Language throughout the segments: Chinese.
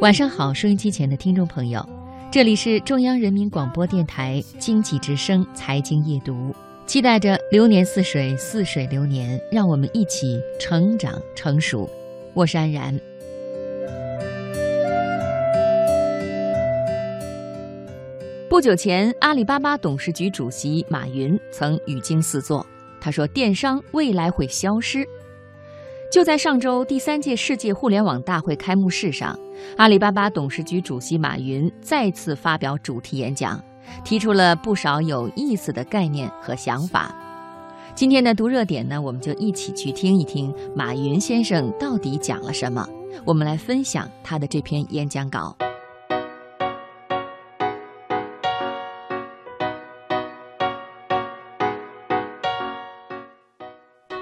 晚上好，收音机前的听众朋友，这里是中央人民广播电台经济之声财经夜读，期待着流年似水，似水流年，让我们一起成长成熟。我是安然。不久前，阿里巴巴董事局主席马云曾语惊四座，他说：“电商未来会消失。”就在上周第三届世界互联网大会开幕式上，阿里巴巴董事局主席马云再次发表主题演讲，提出了不少有意思的概念和想法。今天的读热点呢，我们就一起去听一听马云先生到底讲了什么。我们来分享他的这篇演讲稿。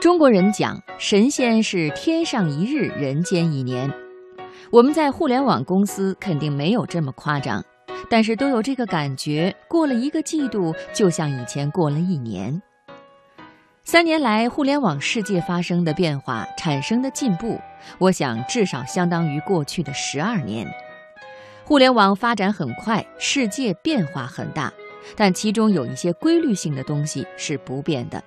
中国人讲神仙是天上一日，人间一年。我们在互联网公司肯定没有这么夸张，但是都有这个感觉：过了一个季度，就像以前过了一年。三年来，互联网世界发生的变化、产生的进步，我想至少相当于过去的十二年。互联网发展很快，世界变化很大，但其中有一些规律性的东西是不变的。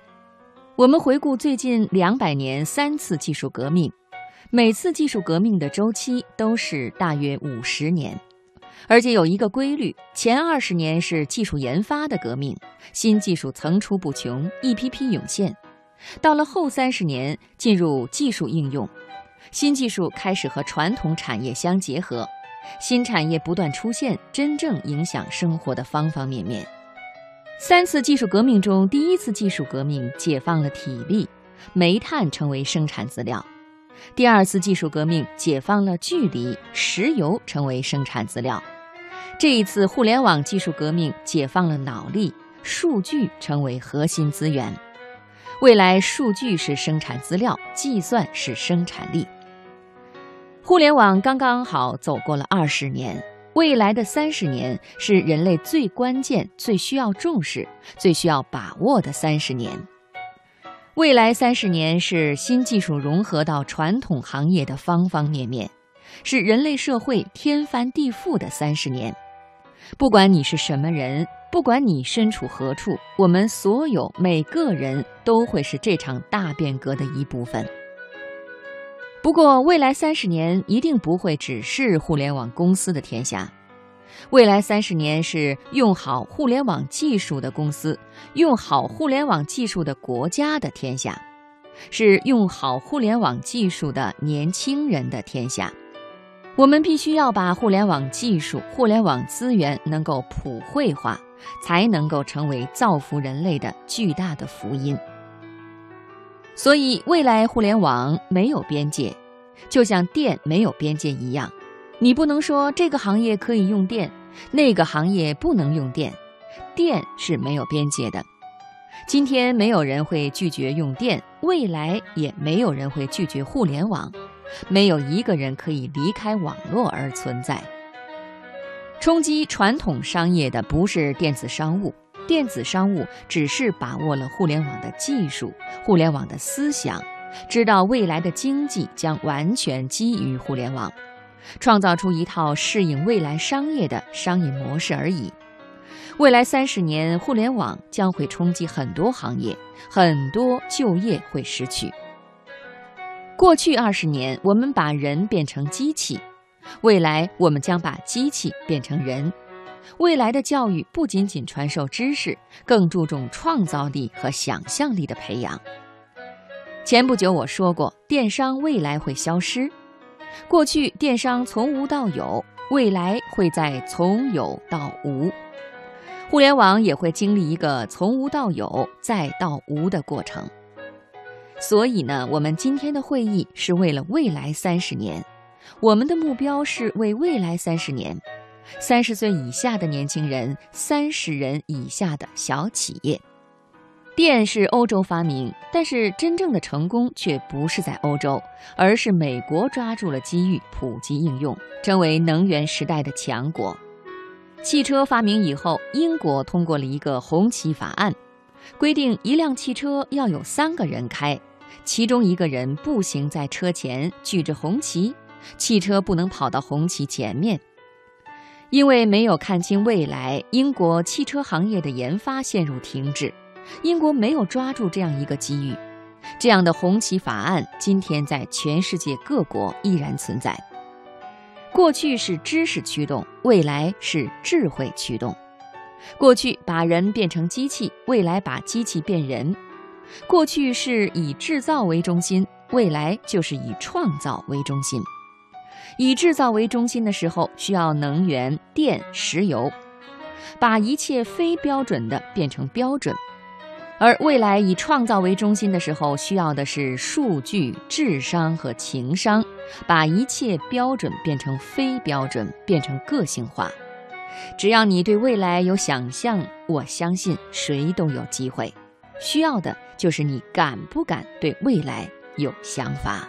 我们回顾最近两百年三次技术革命，每次技术革命的周期都是大约五十年，而且有一个规律：前二十年是技术研发的革命，新技术层出不穷，一批批涌现；到了后三十年进入技术应用，新技术开始和传统产业相结合，新产业不断出现，真正影响生活的方方面面。三次技术革命中，第一次技术革命解放了体力，煤炭成为生产资料；第二次技术革命解放了距离，石油成为生产资料；这一次互联网技术革命解放了脑力，数据成为核心资源。未来，数据是生产资料，计算是生产力。互联网刚刚好走过了二十年。未来的三十年是人类最关键、最需要重视、最需要把握的三十年。未来三十年是新技术融合到传统行业的方方面面，是人类社会天翻地覆的三十年。不管你是什么人，不管你身处何处，我们所有每个人都会是这场大变革的一部分。不过，未来三十年一定不会只是互联网公司的天下。未来三十年是用好互联网技术的公司、用好互联网技术的国家的天下，是用好互联网技术的年轻人的天下。我们必须要把互联网技术、互联网资源能够普惠化，才能够成为造福人类的巨大的福音。所以，未来互联网没有边界，就像电没有边界一样。你不能说这个行业可以用电，那个行业不能用电。电是没有边界的。今天没有人会拒绝用电，未来也没有人会拒绝互联网。没有一个人可以离开网络而存在。冲击传统商业的不是电子商务。电子商务只是把握了互联网的技术、互联网的思想，知道未来的经济将完全基于互联网，创造出一套适应未来商业的商业模式而已。未来三十年，互联网将会冲击很多行业，很多就业会失去。过去二十年，我们把人变成机器，未来我们将把机器变成人。未来的教育不仅仅传授知识，更注重创造力和想象力的培养。前不久我说过，电商未来会消失。过去电商从无到有，未来会在从有到无。互联网也会经历一个从无到有再到无的过程。所以呢，我们今天的会议是为了未来三十年，我们的目标是为未来三十年。三十岁以下的年轻人，三十人以下的小企业。电是欧洲发明，但是真正的成功却不是在欧洲，而是美国抓住了机遇，普及应用，成为能源时代的强国。汽车发明以后，英国通过了一个红旗法案，规定一辆汽车要有三个人开，其中一个人步行在车前，举着红旗。汽车不能跑到红旗前面。因为没有看清未来，英国汽车行业的研发陷入停滞。英国没有抓住这样一个机遇，这样的红旗法案今天在全世界各国依然存在。过去是知识驱动，未来是智慧驱动。过去把人变成机器，未来把机器变人。过去是以制造为中心，未来就是以创造为中心。以制造为中心的时候，需要能源、电、石油，把一切非标准的变成标准；而未来以创造为中心的时候，需要的是数据、智商和情商，把一切标准变成非标准，变成个性化。只要你对未来有想象，我相信谁都有机会。需要的就是你敢不敢对未来有想法。